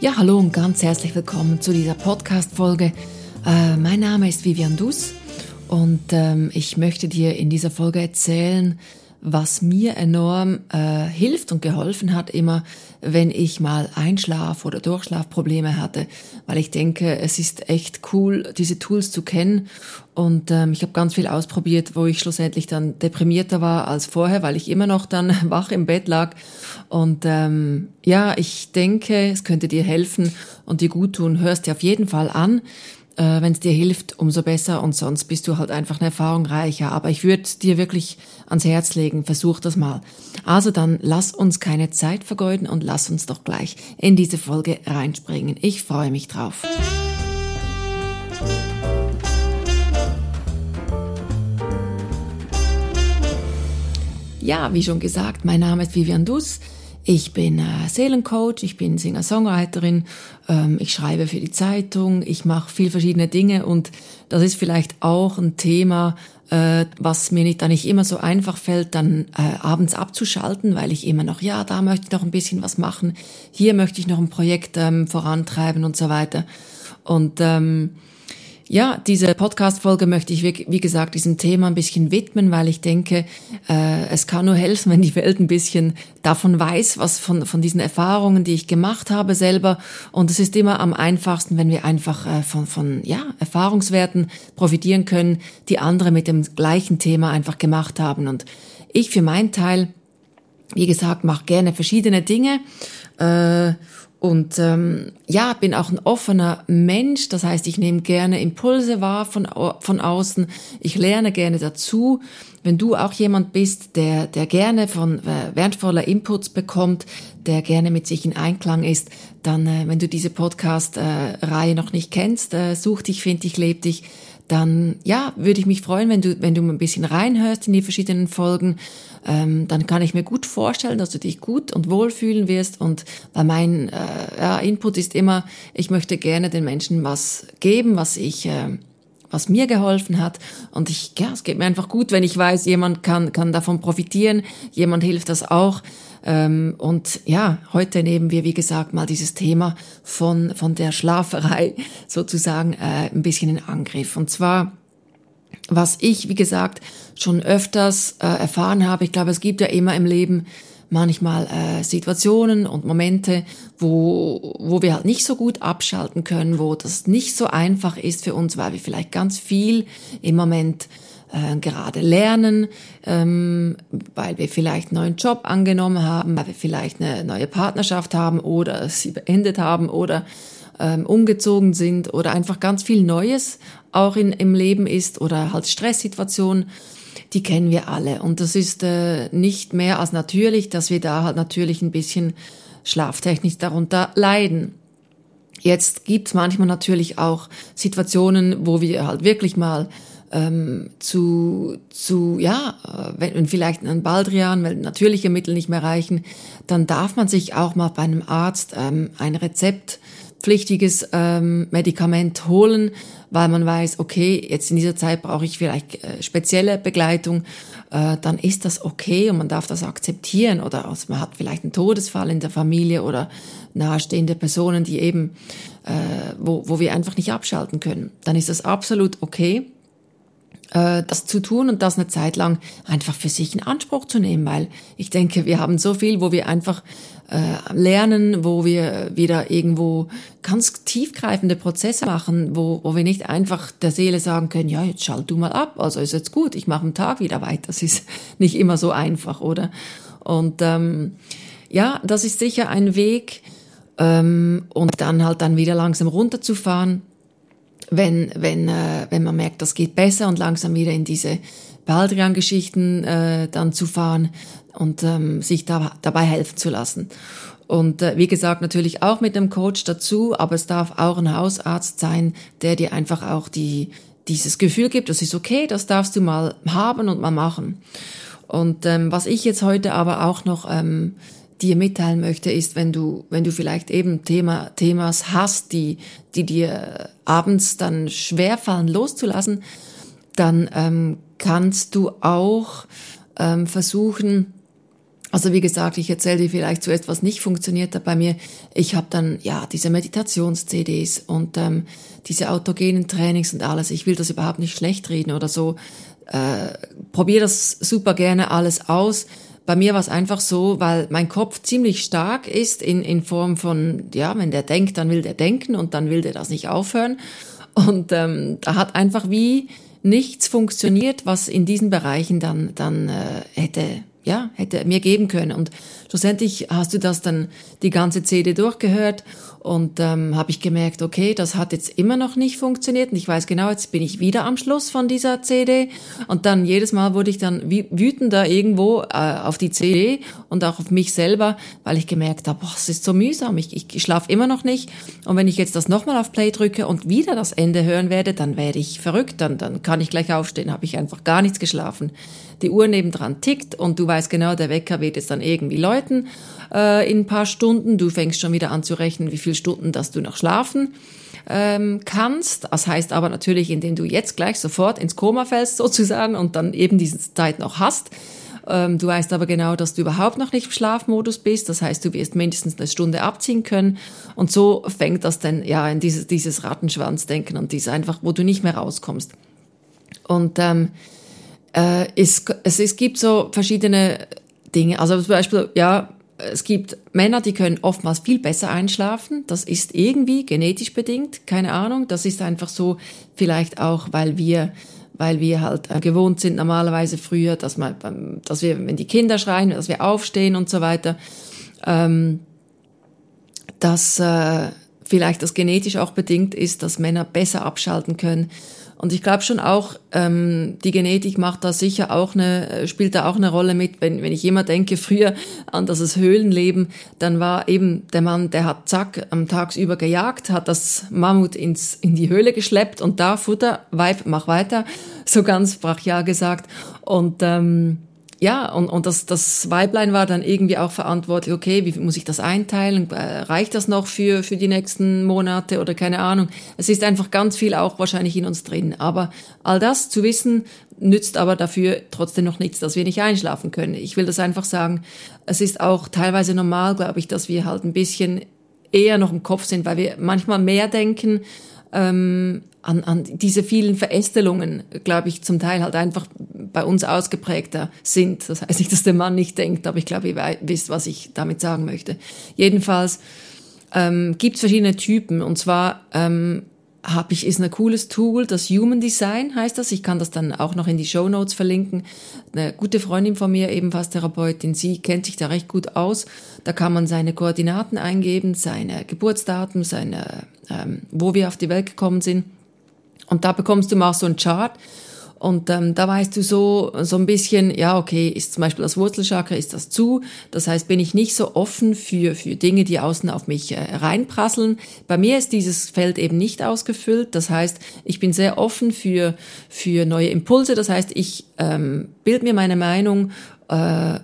Ja, hallo und ganz herzlich willkommen zu dieser Podcast-Folge. Äh, mein Name ist Vivian Dus und ähm, ich möchte dir in dieser Folge erzählen, was mir enorm äh, hilft und geholfen hat, immer wenn ich mal Einschlaf- oder Durchschlafprobleme hatte, weil ich denke, es ist echt cool, diese Tools zu kennen. Und ähm, ich habe ganz viel ausprobiert, wo ich schlussendlich dann deprimierter war als vorher, weil ich immer noch dann wach im Bett lag. Und ähm, ja, ich denke, es könnte dir helfen und dir gut tun. Hörst dir auf jeden Fall an äh, wenn es dir hilft, umso besser und sonst bist du halt einfach eine Erfahrung reicher. Aber ich würde dir wirklich ans Herz legen, versuch das mal. Also dann lass uns keine Zeit vergeuden und lass uns doch gleich in diese Folge reinspringen. Ich freue mich drauf. Ja, wie schon gesagt, mein Name ist Vivian Dus. Ich bin äh, Seelencoach, ich bin Singer-Songwriterin, ähm, ich schreibe für die Zeitung, ich mache viel verschiedene Dinge und das ist vielleicht auch ein Thema, äh, was mir nicht, da nicht immer so einfach fällt, dann äh, abends abzuschalten, weil ich immer noch, ja, da möchte ich noch ein bisschen was machen, hier möchte ich noch ein Projekt ähm, vorantreiben und so weiter. Und ähm, ja, diese Podcast-Folge möchte ich, wie, gesagt, diesem Thema ein bisschen widmen, weil ich denke, äh, es kann nur helfen, wenn die Welt ein bisschen davon weiß, was von, von diesen Erfahrungen, die ich gemacht habe selber. Und es ist immer am einfachsten, wenn wir einfach äh, von, von ja, Erfahrungswerten profitieren können, die andere mit dem gleichen Thema einfach gemacht haben. Und ich für meinen Teil, wie gesagt, mache gerne verschiedene Dinge. Äh, und ähm, ja, bin auch ein offener Mensch, das heißt, ich nehme gerne Impulse wahr von, von außen, ich lerne gerne dazu. Wenn du auch jemand bist, der, der gerne von äh, wertvoller Inputs bekommt, der gerne mit sich in Einklang ist, dann, äh, wenn du diese Podcast-Reihe äh, noch nicht kennst, äh, such dich, find dich, leb dich, dann ja, würde ich mich freuen, wenn du, wenn du ein bisschen reinhörst in die verschiedenen Folgen. Ähm, dann kann ich mir gut vorstellen, dass du dich gut und wohl fühlen wirst. Und weil mein äh, ja, Input ist immer, ich möchte gerne den Menschen was geben, was ich äh, was mir geholfen hat. Und ich, ja, es geht mir einfach gut, wenn ich weiß, jemand kann, kann davon profitieren, jemand hilft das auch. Ähm, und ja, heute nehmen wir, wie gesagt, mal dieses Thema von, von der Schlaferei sozusagen äh, ein bisschen in Angriff. Und zwar, was ich, wie gesagt, schon öfters äh, erfahren habe, ich glaube, es gibt ja immer im Leben manchmal äh, Situationen und Momente, wo, wo wir halt nicht so gut abschalten können, wo das nicht so einfach ist für uns, weil wir vielleicht ganz viel im Moment äh, gerade lernen, ähm, weil wir vielleicht einen neuen Job angenommen haben, weil wir vielleicht eine neue Partnerschaft haben oder sie beendet haben oder ähm, umgezogen sind oder einfach ganz viel Neues auch in, im Leben ist oder halt Stresssituationen, die kennen wir alle. Und das ist äh, nicht mehr als natürlich, dass wir da halt natürlich ein bisschen schlaftechnisch darunter leiden. Jetzt gibt's manchmal natürlich auch Situationen, wo wir halt wirklich mal ähm, zu, zu, ja, äh, wenn, wenn vielleicht ein Baldrian, weil natürliche Mittel nicht mehr reichen, dann darf man sich auch mal bei einem Arzt ähm, ein rezeptpflichtiges ähm, Medikament holen, weil man weiß, okay, jetzt in dieser Zeit brauche ich vielleicht äh, spezielle Begleitung, äh, dann ist das okay und man darf das akzeptieren oder also man hat vielleicht einen Todesfall in der Familie oder nahestehende Personen, die eben, äh, wo, wo wir einfach nicht abschalten können. Dann ist das absolut okay äh, das zu tun und das eine Zeit lang einfach für sich in Anspruch zu nehmen, weil ich denke, wir haben so viel, wo wir einfach äh, lernen, wo wir wieder irgendwo ganz tiefgreifende Prozesse machen, wo, wo wir nicht einfach der Seele sagen können, ja, jetzt schalt du mal ab, also ist jetzt gut, ich mache einen Tag wieder weiter. Das ist nicht immer so einfach, oder? Und ähm, ja, das ist sicher ein Weg, ähm, und dann halt dann wieder langsam runterzufahren wenn, wenn, äh, wenn man merkt, das geht besser und langsam wieder in diese Baldrian-Geschichten äh, dann zu fahren und ähm, sich da, dabei helfen zu lassen. Und äh, wie gesagt, natürlich auch mit einem Coach dazu, aber es darf auch ein Hausarzt sein, der dir einfach auch die, dieses Gefühl gibt, das ist okay, das darfst du mal haben und mal machen. Und ähm, was ich jetzt heute aber auch noch ähm, dir mitteilen möchte, ist, wenn du, wenn du vielleicht eben Thema, Themas hast, die, die dir abends dann schwerfallen loszulassen, dann ähm, kannst du auch ähm, versuchen, Also wie gesagt, ich erzähle dir vielleicht zuerst, was nicht funktioniert hat bei mir. Ich habe dann ja diese Meditations-CDs und ähm, diese autogenen Trainings und alles. Ich will das überhaupt nicht schlecht reden oder so. Äh, Probiere das super gerne alles aus. Bei mir war es einfach so, weil mein Kopf ziemlich stark ist in, in Form von, ja, wenn der denkt, dann will der denken und dann will der das nicht aufhören. Und ähm, da hat einfach wie nichts funktioniert, was in diesen Bereichen dann, dann äh, hätte ja, hätte mir geben können. Und schlussendlich hast du das dann die ganze CD durchgehört und ähm, habe ich gemerkt, okay, das hat jetzt immer noch nicht funktioniert. Und ich weiß genau, jetzt bin ich wieder am Schluss von dieser CD. Und dann jedes Mal wurde ich dann wütender irgendwo äh, auf die CD und auch auf mich selber, weil ich gemerkt habe, boah, es ist so mühsam, ich, ich, schlafe immer noch nicht. Und wenn ich jetzt das nochmal auf Play drücke und wieder das Ende hören werde, dann werde ich verrückt, dann, dann kann ich gleich aufstehen, habe ich einfach gar nichts geschlafen. Die Uhr nebendran tickt und du weißt genau, der Wecker wird jetzt dann irgendwie läuten äh, in ein paar Stunden. Du fängst schon wieder an zu rechnen, wie viele Stunden, dass du noch schlafen ähm, kannst. Das heißt aber natürlich, indem du jetzt gleich sofort ins Koma fällst sozusagen und dann eben diese Zeit noch hast. Ähm, du weißt aber genau, dass du überhaupt noch nicht im Schlafmodus bist. Das heißt, du wirst mindestens eine Stunde abziehen können. Und so fängt das dann ja in dieses, dieses Rattenschwanzdenken und dies einfach, wo du nicht mehr rauskommst. Und ähm, äh, es, es, es gibt so verschiedene Dinge. Also zum Beispiel, ja, es gibt Männer, die können oftmals viel besser einschlafen. Das ist irgendwie genetisch bedingt, keine Ahnung. Das ist einfach so, vielleicht auch, weil wir, weil wir halt äh, gewohnt sind normalerweise früher, dass man, dass wir, wenn die Kinder schreien, dass wir aufstehen und so weiter. Ähm, dass äh, vielleicht das genetisch auch bedingt ist, dass Männer besser abschalten können. Und ich glaube schon auch, ähm, die Genetik macht da sicher auch eine, spielt da auch eine Rolle mit. Wenn, wenn ich immer denke, früher an das Höhlenleben, dann war eben der Mann, der hat zack am Tagsüber gejagt, hat das Mammut ins, in die Höhle geschleppt und da Futter, Weib, mach weiter, so ganz brachial gesagt. Und ähm, ja, und, und das, das Weiblein war dann irgendwie auch verantwortlich, okay, wie muss ich das einteilen? Äh, reicht das noch für, für die nächsten Monate oder keine Ahnung? Es ist einfach ganz viel auch wahrscheinlich in uns drin. Aber all das zu wissen, nützt aber dafür trotzdem noch nichts, dass wir nicht einschlafen können. Ich will das einfach sagen, es ist auch teilweise normal, glaube ich, dass wir halt ein bisschen eher noch im Kopf sind, weil wir manchmal mehr denken, ähm, an, an diese vielen Verästelungen, glaube ich, zum Teil halt einfach bei uns ausgeprägter sind. Das heißt nicht, dass der Mann nicht denkt, aber ich glaube, ihr wisst, was ich damit sagen möchte. Jedenfalls ähm, gibt es verschiedene Typen und zwar ähm, habe ich, ist ein cooles Tool, das Human Design heißt das. Ich kann das dann auch noch in die Show Notes verlinken. Eine gute Freundin von mir, ebenfalls Therapeutin, sie kennt sich da recht gut aus. Da kann man seine Koordinaten eingeben, seine Geburtsdaten, seine, ähm, wo wir auf die Welt gekommen sind. Und da bekommst du mal so einen Chart und ähm, da weißt du so, so ein bisschen, ja, okay, ist zum Beispiel das Wurzelchakra, ist das zu? Das heißt, bin ich nicht so offen für, für Dinge, die außen auf mich äh, reinprasseln. Bei mir ist dieses Feld eben nicht ausgefüllt. Das heißt, ich bin sehr offen für, für neue Impulse. Das heißt, ich ähm, bild mir meine Meinung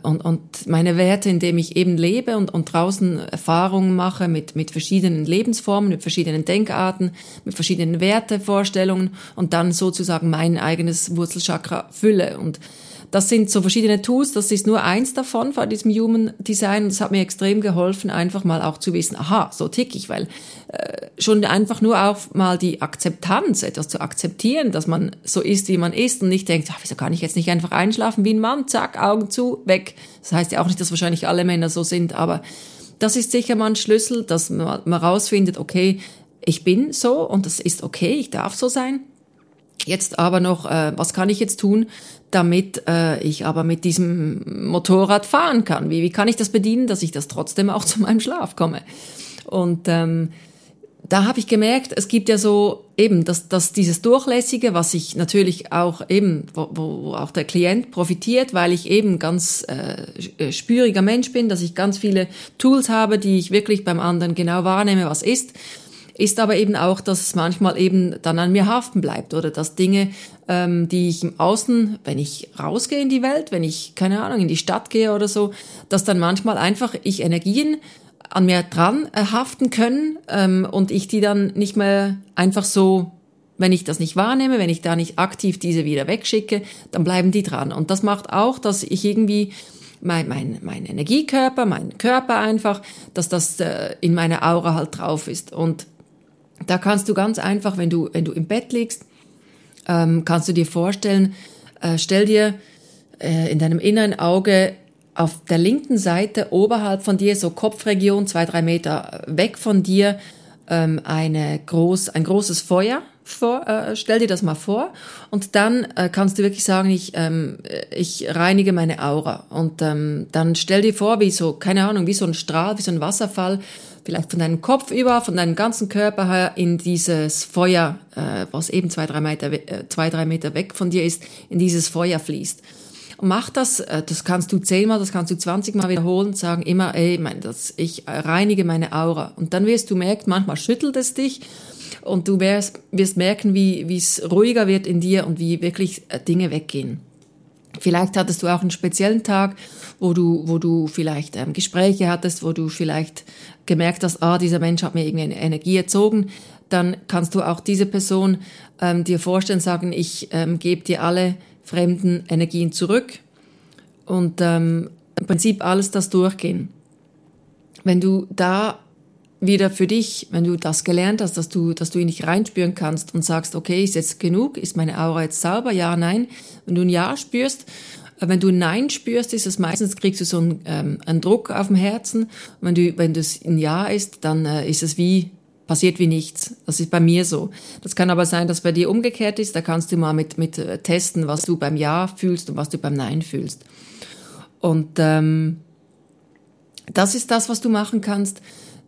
und, und meine Werte, indem ich eben lebe und, und draußen Erfahrungen mache mit, mit verschiedenen Lebensformen, mit verschiedenen Denkarten, mit verschiedenen Wertevorstellungen und dann sozusagen mein eigenes Wurzelchakra fülle. Und das sind so verschiedene Tools, das ist nur eins davon von diesem Human Design. Das hat mir extrem geholfen, einfach mal auch zu wissen, aha, so tick ich, weil äh, schon einfach nur auch mal die Akzeptanz, etwas zu akzeptieren, dass man so ist, wie man ist und nicht denkt, ach, wieso kann ich jetzt nicht einfach einschlafen wie ein Mann, zack, Augen zu, weg. Das heißt ja auch nicht, dass wahrscheinlich alle Männer so sind, aber das ist sicher mal ein Schlüssel, dass man, man rausfindet, okay, ich bin so und das ist okay, ich darf so sein. Jetzt aber noch, äh, was kann ich jetzt tun, damit äh, ich aber mit diesem Motorrad fahren kann? Wie, wie kann ich das bedienen, dass ich das trotzdem auch zu meinem Schlaf komme? Und ähm, da habe ich gemerkt, es gibt ja so eben dass, dass dieses Durchlässige, was ich natürlich auch eben, wo, wo auch der Klient profitiert, weil ich eben ganz äh, spüriger Mensch bin, dass ich ganz viele Tools habe, die ich wirklich beim anderen genau wahrnehme, was ist ist aber eben auch, dass es manchmal eben dann an mir haften bleibt oder dass Dinge, ähm, die ich im Außen, wenn ich rausgehe in die Welt, wenn ich, keine Ahnung, in die Stadt gehe oder so, dass dann manchmal einfach ich Energien an mir dran äh, haften können ähm, und ich die dann nicht mehr einfach so wenn ich das nicht wahrnehme, wenn ich da nicht aktiv diese wieder wegschicke, dann bleiben die dran. Und das macht auch, dass ich irgendwie mein, mein, mein Energiekörper, mein Körper einfach, dass das äh, in meiner Aura halt drauf ist. Und da kannst du ganz einfach, wenn du, wenn du im Bett liegst, ähm, kannst du dir vorstellen, äh, stell dir äh, in deinem inneren Auge auf der linken Seite oberhalb von dir, so Kopfregion, zwei, drei Meter weg von dir, ähm, eine groß, ein großes Feuer vor, äh, stell dir das mal vor. Und dann äh, kannst du wirklich sagen, ich, ähm, ich reinige meine Aura. Und ähm, dann stell dir vor, wie so, keine Ahnung, wie so ein Strahl, wie so ein Wasserfall, vielleicht von deinem Kopf über, von deinem ganzen Körper her in dieses Feuer, äh, was eben zwei drei, Meter, äh, zwei, drei Meter weg von dir ist, in dieses Feuer fließt. Und mach das, äh, das kannst du zehnmal, das kannst du zwanzigmal wiederholen, sagen immer, ey, mein, das, ich reinige meine Aura. Und dann wirst du merken, manchmal schüttelt es dich und du wirst, wirst merken, wie, es ruhiger wird in dir und wie wirklich äh, Dinge weggehen. Vielleicht hattest du auch einen speziellen Tag, wo du, wo du vielleicht ähm, Gespräche hattest, wo du vielleicht gemerkt hast, ah, dieser Mensch hat mir irgendwie eine Energie erzogen. Dann kannst du auch diese Person ähm, dir vorstellen, sagen, ich ähm, gebe dir alle fremden Energien zurück und ähm, im Prinzip alles das durchgehen. Wenn du da wieder für dich, wenn du das gelernt hast, dass du, dass du ihn nicht reinspüren kannst und sagst, okay, ist jetzt genug, ist meine Aura jetzt sauber, ja, nein. Wenn du ein Ja spürst, wenn du ein Nein spürst, ist es meistens, kriegst du so einen, ähm, einen Druck auf dem Herzen. Wenn du, wenn das ein Ja ist, dann äh, ist es wie, passiert wie nichts. Das ist bei mir so. Das kann aber sein, dass bei dir umgekehrt ist. Da kannst du mal mit, mit äh, testen, was du beim Ja fühlst und was du beim Nein fühlst. Und ähm, das ist das, was du machen kannst.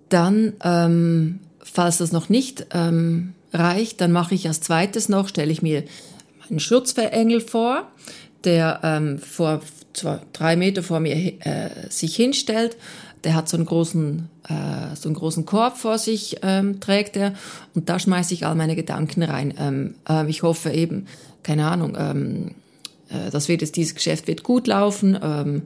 Dann, ähm, falls das noch nicht ähm, reicht, dann mache ich als zweites noch, stelle ich mir einen Schutzengel vor, der ähm, vor zwei, drei Meter vor mir äh, sich hinstellt. Der hat so einen großen, äh, so einen großen Korb vor sich, ähm, trägt er, und da schmeiße ich all meine Gedanken rein. Ähm, äh, ich hoffe eben, keine Ahnung, ähm, äh, das wird jetzt, dieses Geschäft wird gut laufen. Ähm,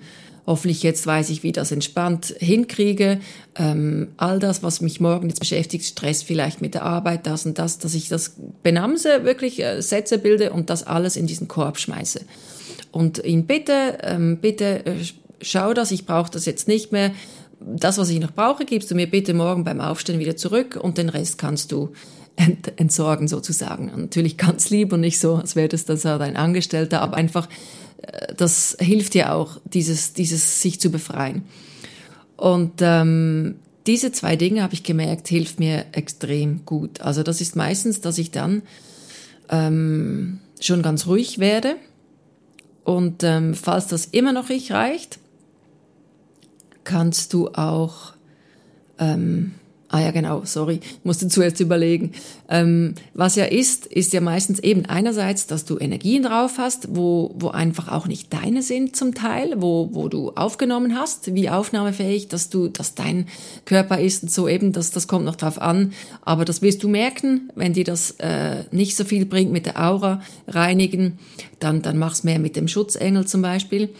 hoffentlich jetzt weiß ich, wie das entspannt hinkriege. Ähm, all das, was mich morgen jetzt beschäftigt, Stress vielleicht mit der Arbeit, das und das, dass ich das benamse, wirklich äh, Sätze bilde und das alles in diesen Korb schmeiße. Und ihn bitte, ähm, bitte äh, schau das, ich brauche das jetzt nicht mehr. Das, was ich noch brauche, gibst du mir bitte morgen beim Aufstehen wieder zurück und den Rest kannst du ent entsorgen sozusagen. Natürlich ganz lieb und nicht so, als wäre das dann so dein Angestellter, aber einfach das hilft dir auch, dieses, dieses sich zu befreien. Und ähm, diese zwei Dinge habe ich gemerkt, hilft mir extrem gut. Also das ist meistens, dass ich dann ähm, schon ganz ruhig werde. Und ähm, falls das immer noch nicht reicht, kannst du auch ähm, Ah ja, genau, sorry, musste zuerst überlegen. Ähm, was ja ist, ist ja meistens eben einerseits, dass du Energien drauf hast, wo, wo einfach auch nicht deine sind zum Teil, wo, wo du aufgenommen hast, wie aufnahmefähig, dass du, dass dein Körper ist und so eben, das, das kommt noch drauf an. Aber das wirst du merken, wenn dir das äh, nicht so viel bringt mit der Aura reinigen, dann, dann mach's mehr mit dem Schutzengel zum Beispiel.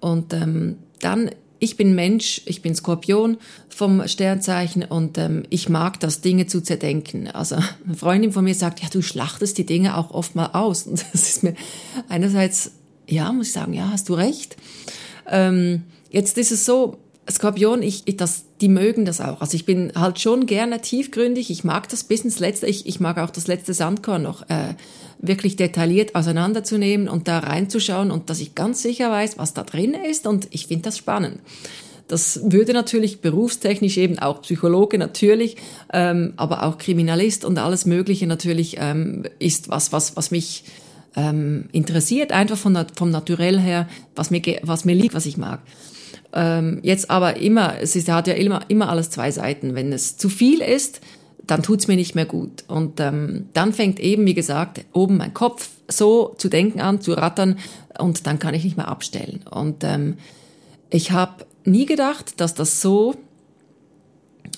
Und ähm, dann ich bin Mensch, ich bin Skorpion vom Sternzeichen und ähm, ich mag das, Dinge zu zerdenken. Also eine Freundin von mir sagt, ja, du schlachtest die Dinge auch oft mal aus. Und das ist mir einerseits, ja, muss ich sagen, ja, hast du recht. Ähm, jetzt ist es so, Skorpion, ich, ich, das, die mögen das auch. Also ich bin halt schon gerne tiefgründig. Ich mag das bis ins Letzte. Ich, ich mag auch das letzte Sandkorn noch äh, wirklich detailliert auseinanderzunehmen und da reinzuschauen und dass ich ganz sicher weiß, was da drin ist. Und ich finde das spannend. Das würde natürlich berufstechnisch eben auch Psychologe natürlich, ähm, aber auch Kriminalist und alles Mögliche natürlich ähm, ist was, was, was mich ähm, interessiert, einfach von, vom Naturell her, was mir, was mir liegt, was ich mag. Ähm, jetzt aber immer, es ist, hat ja immer, immer alles zwei Seiten. Wenn es zu viel ist, dann tut's mir nicht mehr gut. Und ähm, dann fängt eben, wie gesagt, oben mein Kopf so zu denken an, zu rattern und dann kann ich nicht mehr abstellen. Und ähm, ich habe nie gedacht, dass das so,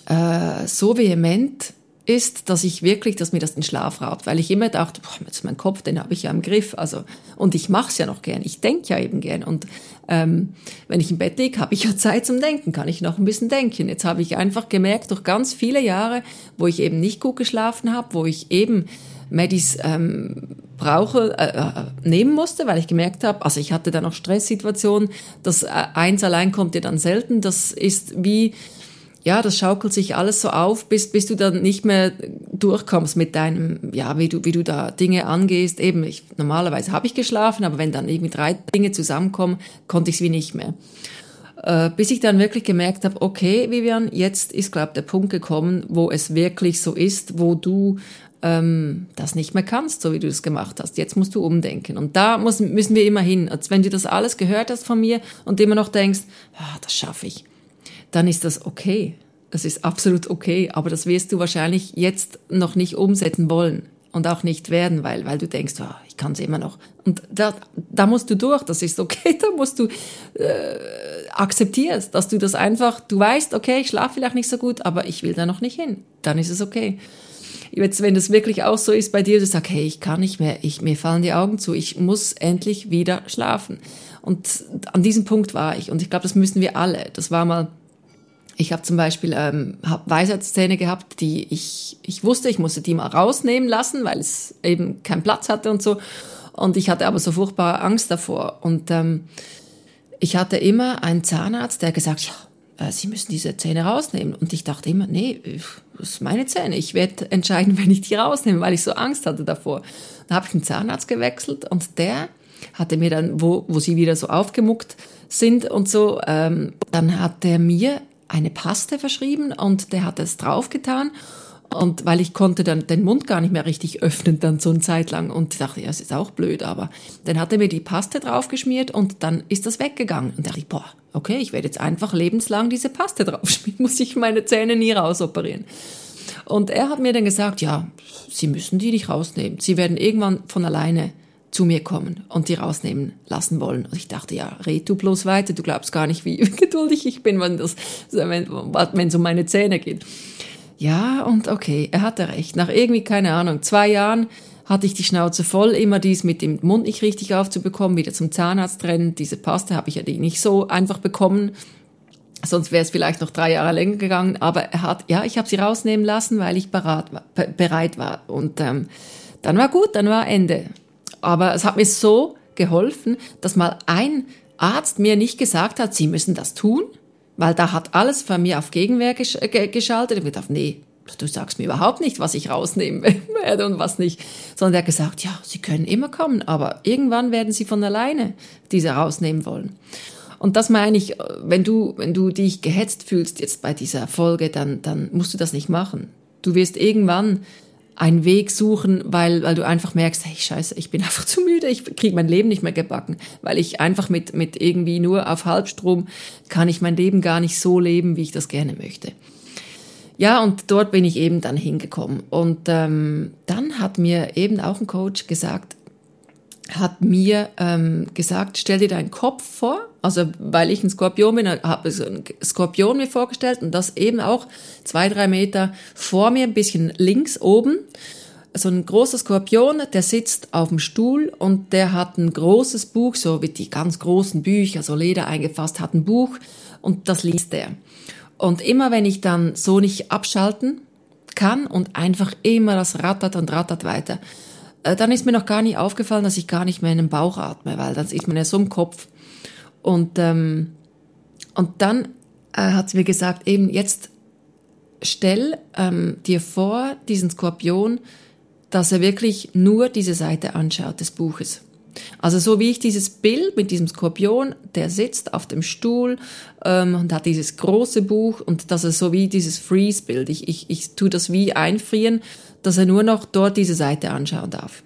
äh, so vehement ist, dass ich wirklich, dass mir das den Schlaf raubt, weil ich immer dachte, boah, jetzt mein Kopf, den habe ich ja im Griff, also und ich mache es ja noch gern, ich denke ja eben gern und ähm, wenn ich im Bett liege, habe ich ja Zeit zum Denken, kann ich noch ein bisschen denken. Jetzt habe ich einfach gemerkt, durch ganz viele Jahre, wo ich eben nicht gut geschlafen habe, wo ich eben Medis ähm, brauche, äh, äh, nehmen musste, weil ich gemerkt habe, also ich hatte da noch Stresssituationen, das äh, eins allein kommt dir dann selten, das ist wie, ja, das schaukelt sich alles so auf, bis, bis du dann nicht mehr durchkommst mit deinem, ja, wie du, wie du da Dinge angehst. Eben, ich, normalerweise habe ich geschlafen, aber wenn dann irgendwie drei Dinge zusammenkommen, konnte ich es wie nicht mehr. Äh, bis ich dann wirklich gemerkt habe, okay, Vivian, jetzt ist, glaube der Punkt gekommen, wo es wirklich so ist, wo du ähm, das nicht mehr kannst, so wie du es gemacht hast. Jetzt musst du umdenken. Und da muss, müssen wir immer hin. Als wenn du das alles gehört hast von mir und immer noch denkst, ah, das schaffe ich, dann ist das okay. Das ist absolut okay, aber das wirst du wahrscheinlich jetzt noch nicht umsetzen wollen und auch nicht werden, weil, weil du denkst, oh, ich kann es immer noch. Und da, da musst du durch, das ist okay, da musst du äh, akzeptierst, dass du das einfach, du weißt, okay, ich schlafe vielleicht nicht so gut, aber ich will da noch nicht hin. Dann ist es okay. Jetzt, wenn das wirklich auch so ist bei dir, du sagst, hey, ich kann nicht mehr, ich, mir fallen die Augen zu, ich muss endlich wieder schlafen. Und an diesem Punkt war ich. Und ich glaube, das müssen wir alle. Das war mal ich habe zum Beispiel ähm, hab Weisheitszähne gehabt, die ich, ich wusste, ich musste die mal rausnehmen lassen, weil es eben keinen Platz hatte und so. Und ich hatte aber so furchtbar Angst davor. Und ähm, ich hatte immer einen Zahnarzt, der gesagt, ja, äh, Sie müssen diese Zähne rausnehmen. Und ich dachte immer, nee, das sind meine Zähne. Ich werde entscheiden, wenn ich die rausnehme, weil ich so Angst hatte davor. Dann habe ich einen Zahnarzt gewechselt und der hatte mir dann, wo, wo sie wieder so aufgemuckt sind und so, ähm, dann hat er mir eine Paste verschrieben und der hat es draufgetan. Und weil ich konnte dann den Mund gar nicht mehr richtig öffnen, dann so eine Zeit lang. Und dachte, ja, das ist auch blöd, aber dann hat er mir die Paste draufgeschmiert und dann ist das weggegangen. Und dachte ich, boah, okay, ich werde jetzt einfach lebenslang diese Paste draufschmieren, muss ich meine Zähne nie rausoperieren. Und er hat mir dann gesagt, ja, Sie müssen die nicht rausnehmen. Sie werden irgendwann von alleine zu mir kommen und die rausnehmen lassen wollen. Und ich dachte, ja, red du bloß weiter, du glaubst gar nicht, wie geduldig ich bin, wenn das, wenn um meine Zähne geht. Ja, und okay, er hatte recht. Nach irgendwie, keine Ahnung, zwei Jahren hatte ich die Schnauze voll, immer dies mit dem Mund nicht richtig aufzubekommen, wieder zum Zahnarzt rennen. Diese Paste habe ich ja nicht so einfach bekommen. Sonst wäre es vielleicht noch drei Jahre länger gegangen. Aber er hat, ja, ich habe sie rausnehmen lassen, weil ich bereit war. Bereit war. Und ähm, dann war gut, dann war Ende. Aber es hat mir so geholfen, dass mal ein Arzt mir nicht gesagt hat, Sie müssen das tun, weil da hat alles von mir auf Gegenwehr gesch geschaltet. Ich dachte, nee, du sagst mir überhaupt nicht, was ich rausnehmen werde und was nicht. Sondern er hat gesagt, ja, Sie können immer kommen, aber irgendwann werden Sie von alleine diese rausnehmen wollen. Und das meine ich, wenn du, wenn du dich gehetzt fühlst jetzt bei dieser Folge, dann, dann musst du das nicht machen. Du wirst irgendwann einen Weg suchen, weil, weil du einfach merkst, hey, scheiße, ich bin einfach zu müde, ich kriege mein Leben nicht mehr gebacken, weil ich einfach mit, mit irgendwie nur auf Halbstrom kann ich mein Leben gar nicht so leben, wie ich das gerne möchte. Ja, und dort bin ich eben dann hingekommen. Und ähm, dann hat mir eben auch ein Coach gesagt, hat mir ähm, gesagt, stell dir deinen Kopf vor, also weil ich ein Skorpion bin, habe ich einen Skorpion mir vorgestellt und das eben auch zwei, drei Meter vor mir, ein bisschen links oben. So ein großer Skorpion, der sitzt auf dem Stuhl und der hat ein großes Buch, so wie die ganz großen Bücher, so Leder eingefasst, hat ein Buch und das liest er. Und immer wenn ich dann so nicht abschalten kann und einfach immer das rattert und rattert weiter, dann ist mir noch gar nicht aufgefallen, dass ich gar nicht mehr in den Bauch atme, weil dann ist man ja so im Kopf. Und, ähm, und dann äh, hat sie mir gesagt, eben jetzt stell ähm, dir vor, diesen Skorpion, dass er wirklich nur diese Seite anschaut des Buches. Also so wie ich dieses Bild mit diesem Skorpion, der sitzt auf dem Stuhl ähm, und hat dieses große Buch und das ist so wie dieses Freeze-Bild. Ich, ich, ich tue das wie einfrieren, dass er nur noch dort diese Seite anschauen darf.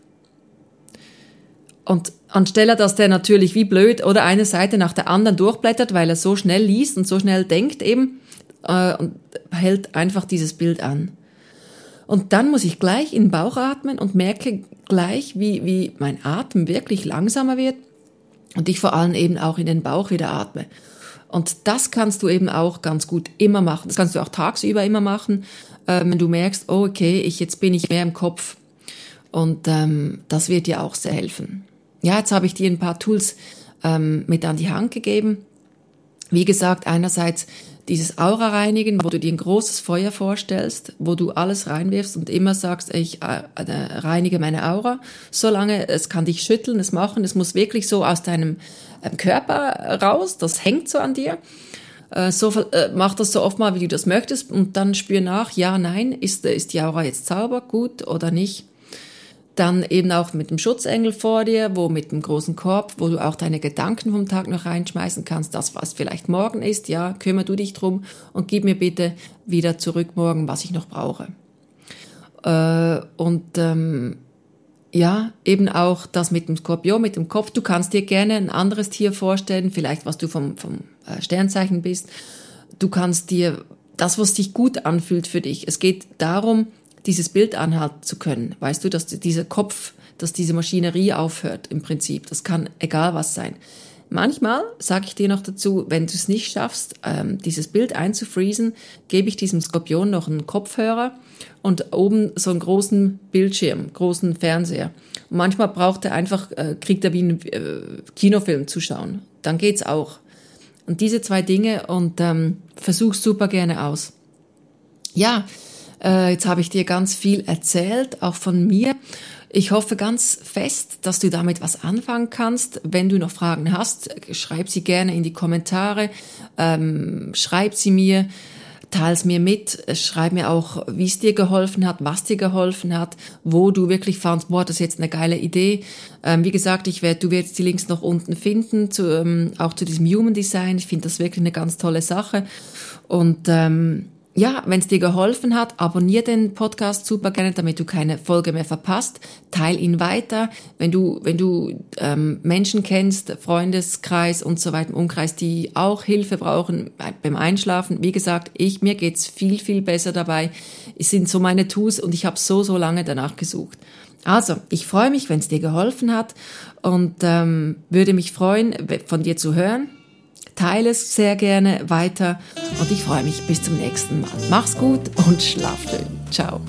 Und anstelle, dass der natürlich wie blöd oder eine Seite nach der anderen durchblättert, weil er so schnell liest und so schnell denkt eben, äh, und hält einfach dieses Bild an. Und dann muss ich gleich in den Bauch atmen und merke gleich, wie, wie mein Atem wirklich langsamer wird und ich vor allem eben auch in den Bauch wieder atme. Und das kannst du eben auch ganz gut immer machen. Das kannst du auch tagsüber immer machen, äh, wenn du merkst, oh okay, ich, jetzt bin ich mehr im Kopf. Und ähm, das wird dir auch sehr helfen. Ja, jetzt habe ich dir ein paar Tools ähm, mit an die Hand gegeben. Wie gesagt, einerseits dieses Aura reinigen, wo du dir ein großes Feuer vorstellst, wo du alles reinwirfst und immer sagst, ich äh, reinige meine Aura, solange es kann dich schütteln, es machen, es muss wirklich so aus deinem ähm, Körper raus, das hängt so an dir. Äh, so äh, mach das so oft mal, wie du das möchtest und dann spür nach, ja, nein, ist, ist die Aura jetzt sauber, gut oder nicht. Dann eben auch mit dem Schutzengel vor dir, wo mit dem großen Korb, wo du auch deine Gedanken vom Tag noch reinschmeißen kannst, das, was vielleicht morgen ist, ja, kümmere du dich drum und gib mir bitte wieder zurück morgen, was ich noch brauche. Äh, und ähm, ja, eben auch das mit dem Skorpion, mit dem Kopf. Du kannst dir gerne ein anderes Tier vorstellen, vielleicht was du vom, vom äh, Sternzeichen bist. Du kannst dir das, was dich gut anfühlt für dich. Es geht darum, dieses Bild anhalten zu können. Weißt du, dass dieser Kopf, dass diese Maschinerie aufhört im Prinzip. Das kann egal was sein. Manchmal sage ich dir noch dazu, wenn du es nicht schaffst, ähm, dieses Bild einzufriesen, gebe ich diesem Skorpion noch einen Kopfhörer und oben so einen großen Bildschirm, großen Fernseher. Und manchmal braucht er einfach, äh, kriegt er wie einen äh, Kinofilm zu schauen. Dann geht's auch. Und diese zwei Dinge und ähm, versuch's super gerne aus. Ja, äh, jetzt habe ich dir ganz viel erzählt, auch von mir. Ich hoffe ganz fest, dass du damit was anfangen kannst. Wenn du noch Fragen hast, schreib sie gerne in die Kommentare, ähm, schreib sie mir, teils mir mit, schreib mir auch, wie es dir geholfen hat, was dir geholfen hat, wo du wirklich fandst, boah, das ist jetzt eine geile Idee. Ähm, wie gesagt, ich werde, du wirst die Links noch unten finden, zu, ähm, auch zu diesem Human Design. Ich finde das wirklich eine ganz tolle Sache. Und ähm, ja, wenn es dir geholfen hat, abonnier den Podcast super gerne, damit du keine Folge mehr verpasst. Teil ihn weiter. Wenn du, wenn du ähm, Menschen kennst, Freundeskreis und so weiter Umkreis, die auch Hilfe brauchen beim Einschlafen. Wie gesagt, ich mir geht's viel viel besser dabei. Es sind so meine Tools und ich habe so so lange danach gesucht. Also, ich freue mich, wenn es dir geholfen hat und ähm, würde mich freuen, von dir zu hören. Teile es sehr gerne weiter und ich freue mich bis zum nächsten Mal. Mach's gut und schlaf schön. Ciao.